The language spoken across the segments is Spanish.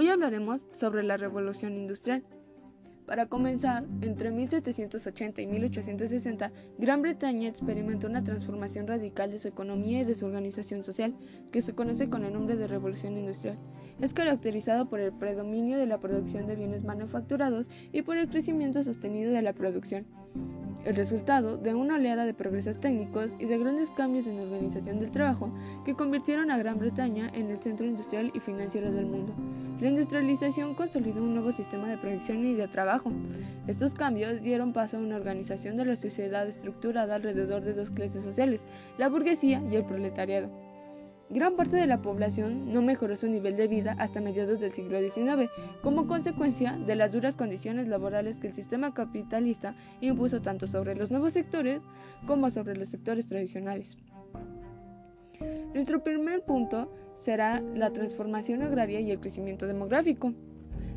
Hoy hablaremos sobre la revolución industrial. Para comenzar, entre 1780 y 1860, Gran Bretaña experimentó una transformación radical de su economía y de su organización social, que se conoce con el nombre de Revolución Industrial. Es caracterizado por el predominio de la producción de bienes manufacturados y por el crecimiento sostenido de la producción el resultado de una oleada de progresos técnicos y de grandes cambios en la organización del trabajo que convirtieron a Gran Bretaña en el centro industrial y financiero del mundo. La industrialización consolidó un nuevo sistema de producción y de trabajo. Estos cambios dieron paso a una organización de la sociedad estructurada alrededor de dos clases sociales, la burguesía y el proletariado. Gran parte de la población no mejoró su nivel de vida hasta mediados del siglo XIX, como consecuencia de las duras condiciones laborales que el sistema capitalista impuso tanto sobre los nuevos sectores como sobre los sectores tradicionales. Nuestro primer punto será la transformación agraria y el crecimiento demográfico.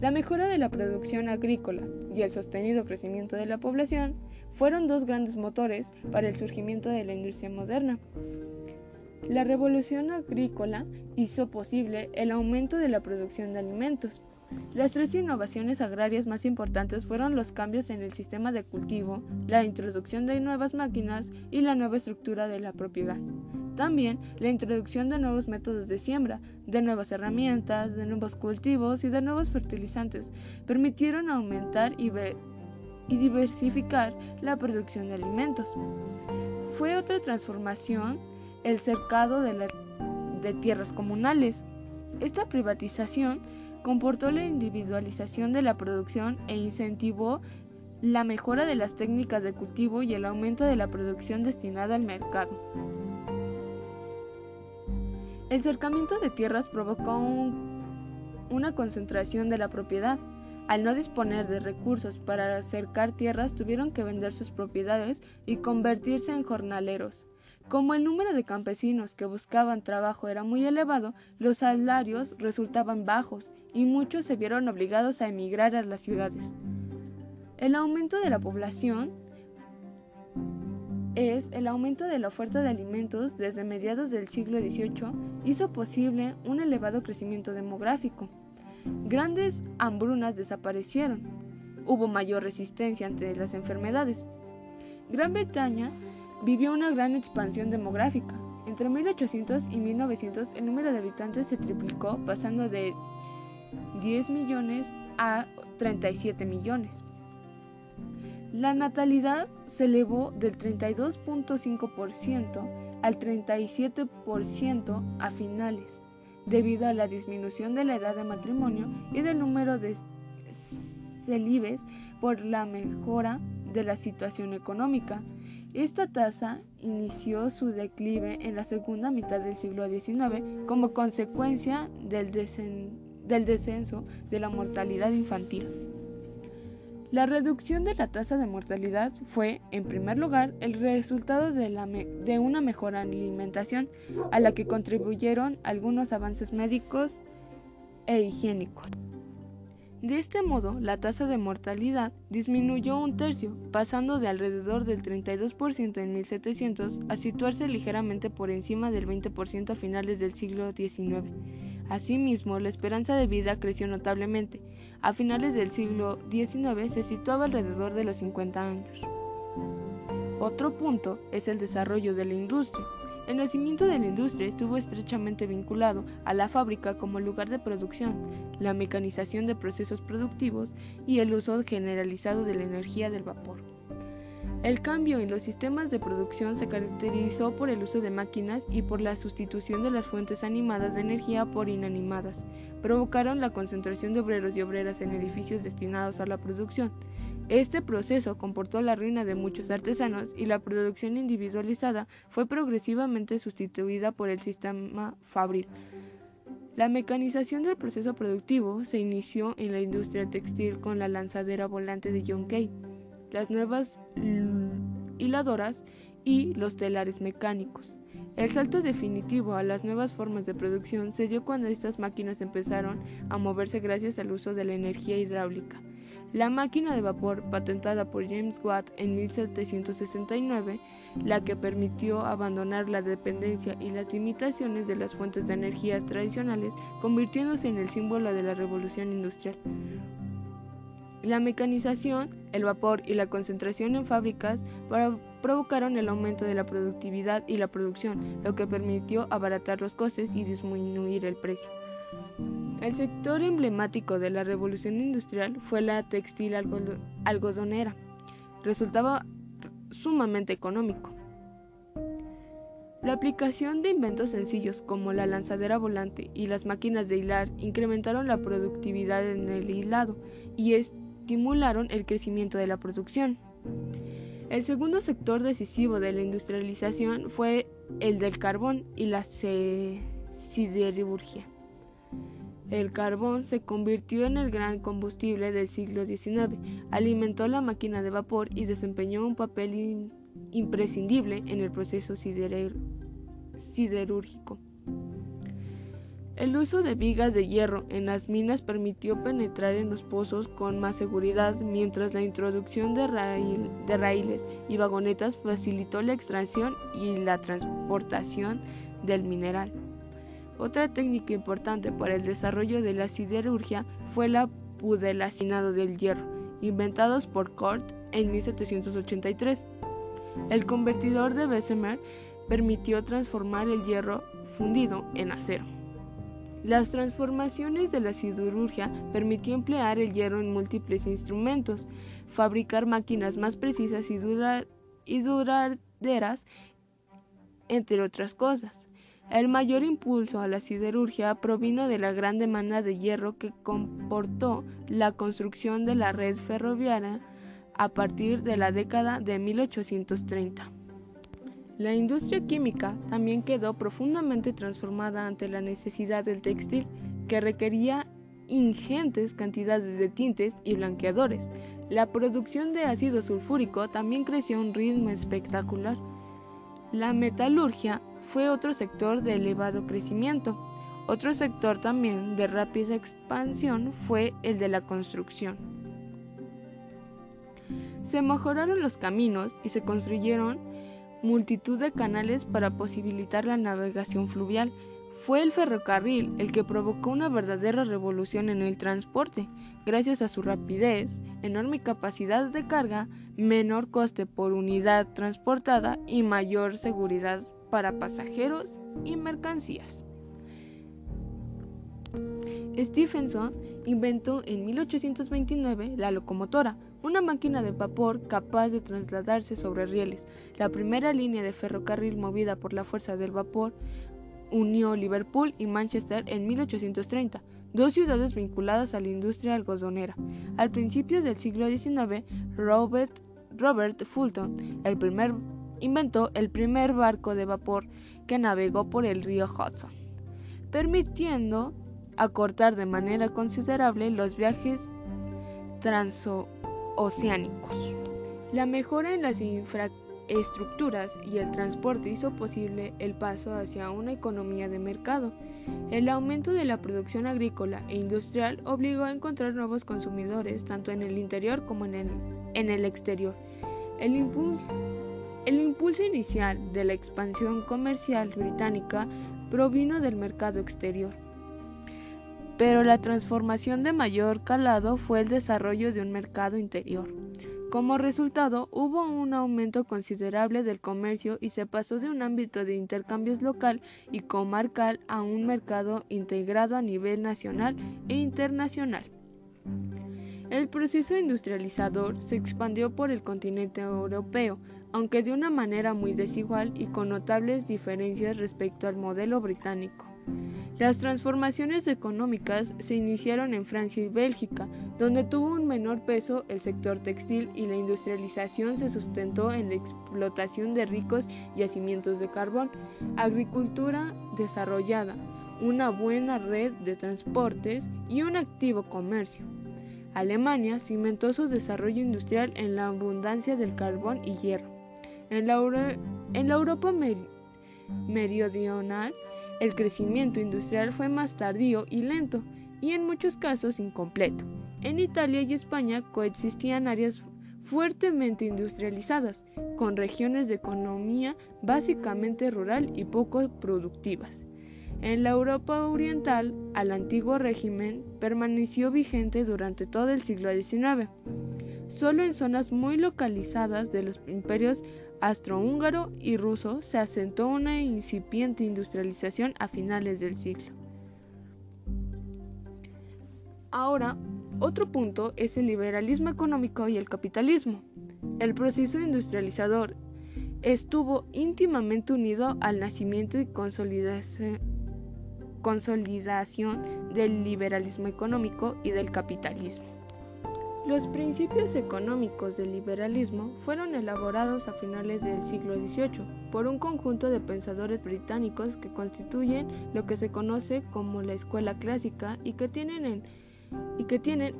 La mejora de la producción agrícola y el sostenido crecimiento de la población fueron dos grandes motores para el surgimiento de la industria moderna. La revolución agrícola hizo posible el aumento de la producción de alimentos. Las tres innovaciones agrarias más importantes fueron los cambios en el sistema de cultivo, la introducción de nuevas máquinas y la nueva estructura de la propiedad. También la introducción de nuevos métodos de siembra, de nuevas herramientas, de nuevos cultivos y de nuevos fertilizantes permitieron aumentar y, diversificar la producción de alimentos. Fue otra transformación el cercado de, tierras comunales. Esta privatización comportó la individualización de la producción e incentivó la mejora de las técnicas de cultivo y el aumento de la producción destinada al mercado. El cercamiento de tierras provocó una concentración de la propiedad. Al no disponer de recursos para cercar tierras, tuvieron que vender sus propiedades y convertirse en jornaleros. Como el número de campesinos que buscaban trabajo era muy elevado, los salarios resultaban bajos y muchos se vieron obligados a emigrar a las ciudades. El aumento de la población es el aumento de la oferta de alimentos desde mediados del siglo XVIII hizo posible un elevado crecimiento demográfico. Grandes hambrunas desaparecieron. Hubo mayor resistencia ante las enfermedades. Gran Bretaña vivió una gran expansión demográfica. Entre 1800 y 1900 el número de habitantes se triplicó, pasando de 10 millones a 37 millones. La natalidad se elevó del 32.5% al 37% a finales, debido a la disminución de la edad de matrimonio y del número de celibes por la mejora de la situación económica esta tasa inició su declive en la segunda mitad del siglo XIX como consecuencia del, descenso de la mortalidad infantil. La reducción de la tasa de mortalidad fue, en primer lugar, el resultado de, de una mejor alimentación, a la que contribuyeron algunos avances médicos e higiénicos. De este modo, la tasa de mortalidad disminuyó un tercio, pasando de alrededor del 32% en 1700 a situarse ligeramente por encima del 20% a finales del siglo XIX. Asimismo, la esperanza de vida creció notablemente. A finales del siglo XIX se situaba alrededor de los 50 años. Otro punto es el desarrollo de la industria. El nacimiento de la industria estuvo estrechamente vinculado a la fábrica como lugar de producción, la mecanización de procesos productivos y el uso generalizado de la energía del vapor. El cambio en los sistemas de producción se caracterizó por el uso de máquinas y por la sustitución de las fuentes animadas de energía por inanimadas. Provocaron la concentración de obreros y obreras en edificios destinados a la producción, este proceso comportó la ruina de muchos artesanos y la producción individualizada fue progresivamente sustituida por el sistema fabril. La mecanización del proceso productivo se inició en la industria textil con la lanzadera volante de John Kay, las nuevas hiladoras y los telares mecánicos. El salto definitivo a las nuevas formas de producción se dio cuando estas máquinas empezaron a moverse gracias al uso de la energía hidráulica. La máquina de vapor, patentada por James Watt en 1769, la que permitió abandonar la dependencia y las limitaciones de las fuentes de energía tradicionales, convirtiéndose en el símbolo de la revolución industrial. La mecanización, el vapor y la concentración en fábricas provocaron el aumento de la productividad y la producción, lo que permitió abaratar los costes y disminuir el precio. El sector emblemático de la revolución industrial fue la textil algodonera. Resultaba sumamente económico. La aplicación de inventos sencillos como la lanzadera volante y las máquinas de hilar incrementaron la productividad en el hilado y estimularon el crecimiento de la producción. El segundo sector decisivo de la industrialización fue el del carbón y la siderurgia. El carbón se convirtió en el gran combustible del siglo XIX, alimentó la máquina de vapor y desempeñó un papel imprescindible en el proceso siderúrgico. El uso de vigas de hierro en las minas permitió penetrar en los pozos con más seguridad, mientras la introducción de, raíles y vagonetas facilitó la extracción y la transportación del mineral. Otra técnica importante para el desarrollo de la siderurgia fue el pudelacinado del hierro, inventados por Cort en 1783. El convertidor de Bessemer permitió transformar el hierro fundido en acero. Las transformaciones de la siderurgia permitió emplear el hierro en múltiples instrumentos, fabricar máquinas más precisas y, duraderas, entre otras cosas. El mayor impulso a la siderurgia provino de la gran demanda de hierro que comportó la construcción de la red ferroviaria a partir de la década de 1830. La industria química también quedó profundamente transformada ante la necesidad del textil, que requería ingentes cantidades de tintes y blanqueadores. La producción de ácido sulfúrico también creció a un ritmo espectacular. La metalurgia fue otro sector de elevado crecimiento. Otro sector también de rápida expansión fue el de la construcción. Se mejoraron los caminos y se construyeron multitud de canales para posibilitar la navegación fluvial. Fue el ferrocarril el que provocó una verdadera revolución en el transporte, gracias a su rapidez, enorme capacidad de carga, menor coste por unidad transportada y mayor seguridad para pasajeros y mercancías. Stephenson inventó en 1829 la locomotora, una máquina de vapor capaz de trasladarse sobre rieles. La primera línea de ferrocarril movida por la fuerza del vapor unió Liverpool y Manchester en 1830, dos ciudades vinculadas a la industria algodonera. Al principio del siglo XIX, Robert, Fulton, el primer inventó el primer barco de vapor que navegó por el río Hudson, permitiendo acortar de manera considerable los viajes transoceánicos. La mejora en las infraestructuras y el transporte hizo posible el paso hacia una economía de mercado. El aumento de la producción agrícola e industrial obligó a encontrar nuevos consumidores tanto en el interior como en el, en el exterior. El impulso el impulso inicial de la expansión comercial británica provino del mercado exterior, pero la transformación de mayor calado fue el desarrollo de un mercado interior. Como resultado, hubo un aumento considerable del comercio y se pasó de un ámbito de intercambios local y comarcal a un mercado integrado a nivel nacional e internacional. El proceso industrializador se expandió por el continente europeo, aunque de una manera muy desigual y con notables diferencias respecto al modelo británico. Las transformaciones económicas se iniciaron en Francia y Bélgica, donde tuvo un menor peso el sector textil y la industrialización se sustentó en la explotación de ricos yacimientos de carbón, agricultura desarrollada, una buena red de transportes y un activo comercio. Alemania cimentó su desarrollo industrial en la abundancia del carbón y hierro. En la, Europa meridional, el crecimiento industrial fue más tardío y lento, y en muchos casos incompleto. En Italia y España coexistían áreas fuertemente industrializadas, con regiones de economía básicamente rural y poco productivas. En la Europa oriental, el antiguo régimen permaneció vigente durante todo el siglo XIX. Solo en zonas muy localizadas de los imperios austrohúngaro y ruso se asentó una incipiente industrialización a finales del siglo. Ahora, otro punto es el liberalismo económico y el capitalismo. El proceso industrializador estuvo íntimamente unido al nacimiento y consolidación del liberalismo económico y del capitalismo. Los principios económicos del liberalismo fueron elaborados a finales del siglo XVIII por un conjunto de pensadores británicos que constituyen lo que se conoce como la escuela clásica y que tienen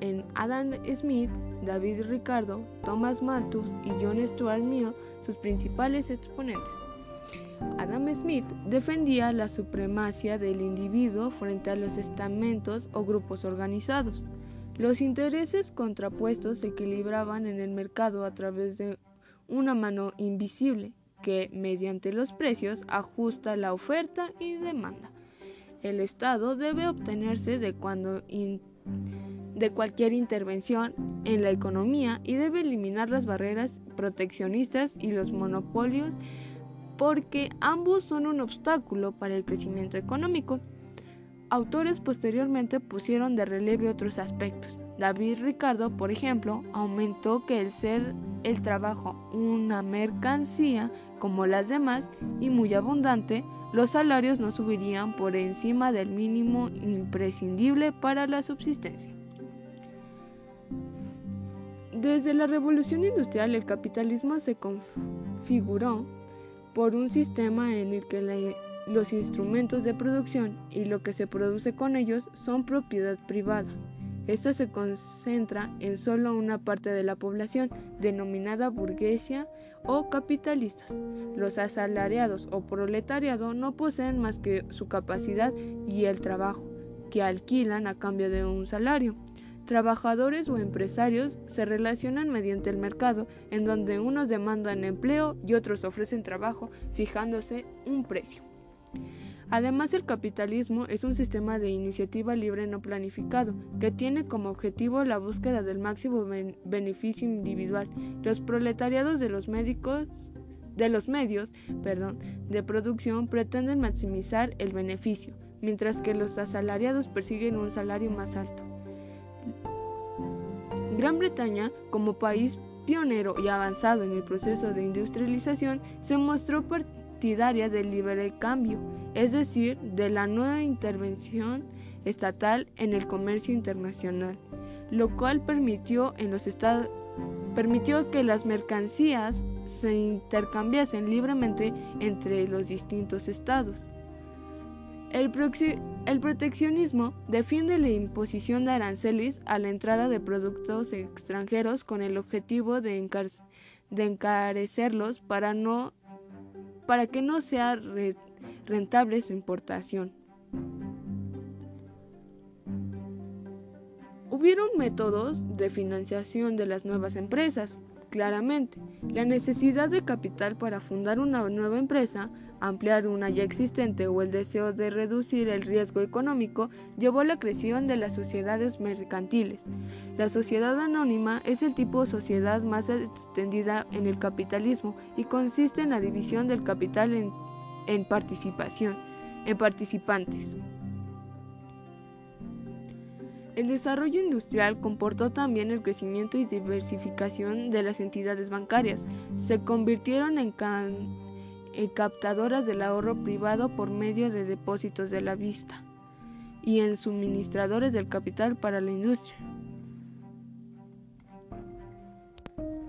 en, Adam Smith, David Ricardo, Thomas Malthus y John Stuart Mill sus principales exponentes. Adam Smith defendía la supremacía del individuo frente a los estamentos o grupos organizados. Los intereses contrapuestos se equilibraban en el mercado a través de una mano invisible que, mediante los precios, ajusta la oferta y demanda. El Estado debe obtenerse de, cuando de cualquier intervención en la economía y debe eliminar las barreras proteccionistas y los monopolios porque ambos son un obstáculo para el crecimiento económico. Autores posteriormente pusieron de relieve otros aspectos. David Ricardo, por ejemplo, aumentó que el ser el trabajo una mercancía como las demás y muy abundante, los salarios no subirían por encima del mínimo imprescindible para la subsistencia. Desde la revolución industrial el capitalismo se configuró por un sistema en el que los instrumentos de producción y lo que se produce con ellos son propiedad privada. Esta se concentra en solo una parte de la población, denominada burguesia o capitalistas. Los asalariados o proletariado no poseen más que su capacidad y el trabajo, que alquilan a cambio de un salario. Trabajadores o empresarios se relacionan mediante el mercado, en donde unos demandan empleo y otros ofrecen trabajo, fijándose un precio. Además, el capitalismo es un sistema de iniciativa libre no planificado, que tiene como objetivo la búsqueda del máximo beneficio individual. Los proletariados de los médicos de los medios de producción pretenden maximizar el beneficio, mientras que los asalariados persiguen un salario más alto. Gran Bretaña, como país pionero y avanzado en el proceso de industrialización, se mostró partidaria del libre cambio, es decir, de la nueva intervención estatal en el comercio internacional, lo cual permitió, en los estados, permitió que las mercancías se intercambiasen libremente entre los distintos estados. El, proteccionismo defiende la imposición de aranceles a la entrada de productos extranjeros con el objetivo de, encarecerlos para, no, para que no sea rentable su importación. Hubieron métodos de financiación de las nuevas empresas, claramente. La necesidad de capital para fundar una nueva empresa ampliar una ya existente o el deseo de reducir el riesgo económico llevó a la creación de las sociedades mercantiles. La sociedad anónima es el tipo de sociedad más extendida en el capitalismo y consiste en la división del capital en, en participación, en participantes. El desarrollo industrial comportó también el crecimiento y diversificación de las entidades bancarias. Se convirtieron en en captadoras del ahorro privado por medio de depósitos de la vista y en suministradores del capital para la industria.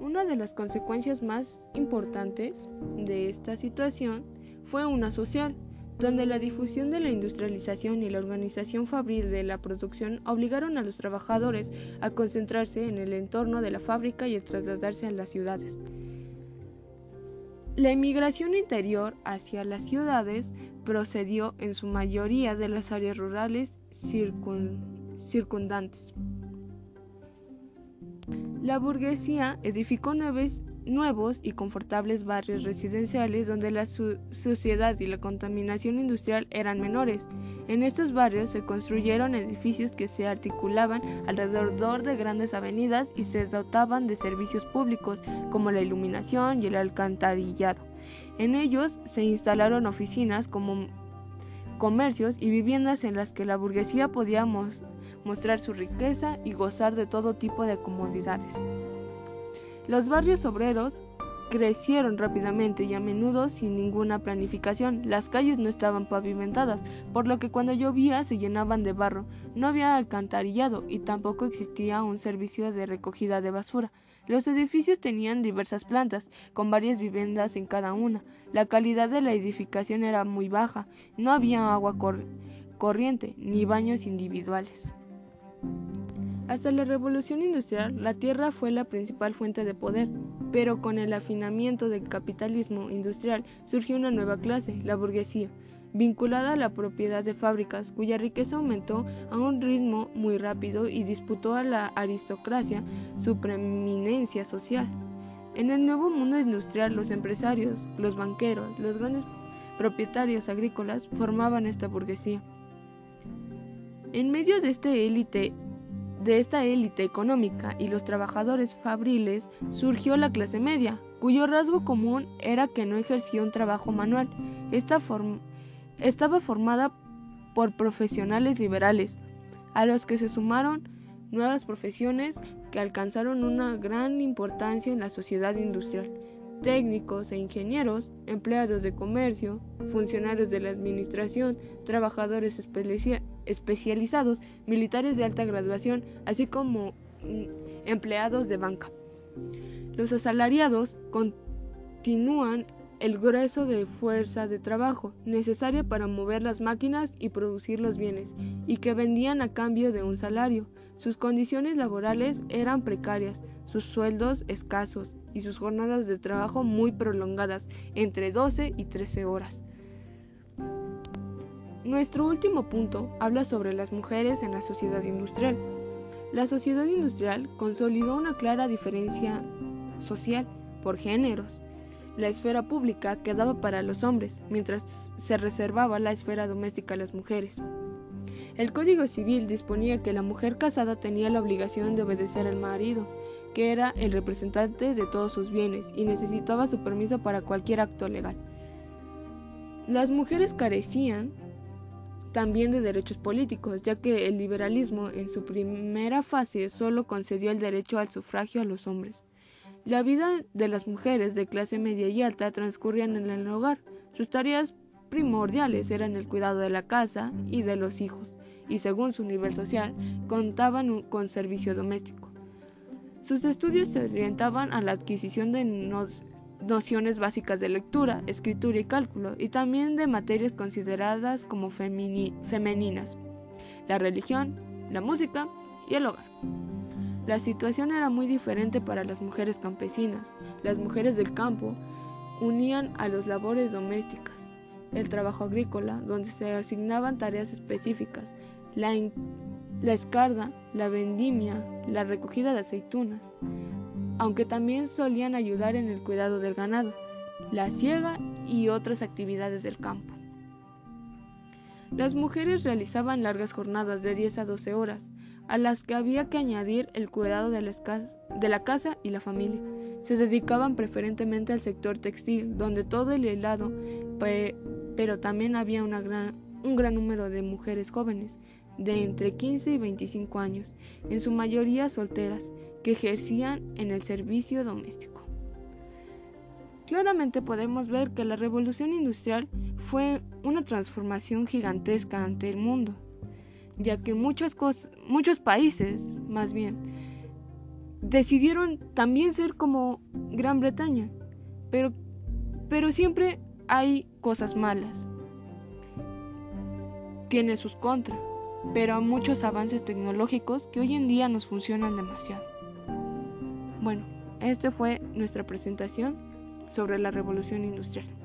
Una de las consecuencias más importantes de esta situación fue una social, donde la difusión de la industrialización y la organización fabril de la producción obligaron a los trabajadores a concentrarse en el entorno de la fábrica y a trasladarse a las ciudades. La inmigración interior hacia las ciudades procedió en su mayoría de las áreas rurales circundantes. La burguesía edificó nuevos y confortables barrios residenciales donde la suciedad y la contaminación industrial eran menores. En estos barrios se construyeron edificios que se articulaban alrededor de grandes avenidas y se dotaban de servicios públicos como la iluminación y el alcantarillado. En ellos se instalaron oficinas como comercios y viviendas en las que la burguesía podía mostrar su riqueza y gozar de todo tipo de comodidades. Los barrios obreros crecieron rápidamente y a menudo sin ninguna planificación. Las calles no estaban pavimentadas, por lo que cuando llovía se llenaban de barro. No había alcantarillado y tampoco existía un servicio de recogida de basura. Los edificios tenían diversas plantas, con varias viviendas en cada una. La calidad de la edificación era muy baja, no había agua corriente ni baños individuales. Hasta la revolución industrial, la tierra fue la principal fuente de poder, pero con el afinamiento del capitalismo industrial surgió una nueva clase, la burguesía, vinculada a la propiedad de fábricas, cuya riqueza aumentó a un ritmo muy rápido y disputó a la aristocracia su preeminencia social. En el nuevo mundo industrial, los empresarios, los banqueros, los grandes propietarios agrícolas formaban esta burguesía. En medio de esta élite de esta élite económica y los trabajadores fabriles surgió la clase media, cuyo rasgo común era que no ejercía un trabajo manual. Esta estaba formada por profesionales liberales, a los que se sumaron nuevas profesiones que alcanzaron una gran importancia en la sociedad industrial. Técnicos e ingenieros, empleados de comercio, funcionarios de la administración, trabajadores especializados, militares de alta graduación, así como mm, empleados de banca. Los asalariados continúan el grueso de fuerza de trabajo necesaria para mover las máquinas y producir los bienes, y que vendían a cambio de un salario. Sus condiciones laborales eran precarias, sus sueldos escasos y sus jornadas de trabajo muy prolongadas, entre 12 y 13 horas. Nuestro último punto habla sobre las mujeres en la sociedad industrial. La sociedad industrial consolidó una clara diferencia social por géneros. La esfera pública quedaba para los hombres, mientras se reservaba la esfera doméstica a las mujeres. El Código Civil disponía que la mujer casada tenía la obligación de obedecer al marido, que era el representante de todos sus bienes y necesitaba su permiso para cualquier acto legal. Las mujeres carecían también de derechos políticos, ya que el liberalismo en su primera fase solo concedió el derecho al sufragio a los hombres. La vida de las mujeres de clase media y alta transcurrían en el hogar. Sus tareas primordiales eran el cuidado de la casa y de los hijos, y según su nivel social, contaban con servicio doméstico. Sus estudios se orientaban a la adquisición de nociones básicas de lectura, escritura y cálculo, y también de materias consideradas como femeninas, la religión, la música y el hogar. La situación era muy diferente para las mujeres campesinas. Las mujeres del campo unían a las labores domésticas, el trabajo agrícola, donde se asignaban tareas específicas, la, la escarda, la vendimia, la recogida de aceitunas, aunque también solían ayudar en el cuidado del ganado, la siega y otras actividades del campo. Las mujeres realizaban largas jornadas de 10 a 12 horas, a las que había que añadir el cuidado de la, casa y la familia. Se dedicaban preferentemente al sector textil, donde todo el helado, pero también había un gran número de mujeres jóvenes, de entre 15 y 25 años, en su mayoría solteras, que ejercían en el servicio doméstico. Claramente podemos ver que la revolución industrial fue una transformación gigantesca ante el mundo, ya que muchas muchos países, más bien, decidieron también ser como Gran Bretaña, pero, pero siempre hay cosas malas. Tiene sus contras, pero muchos avances tecnológicos que hoy en día nos funcionan demasiado. Bueno, esta fue nuestra presentación sobre la revolución industrial.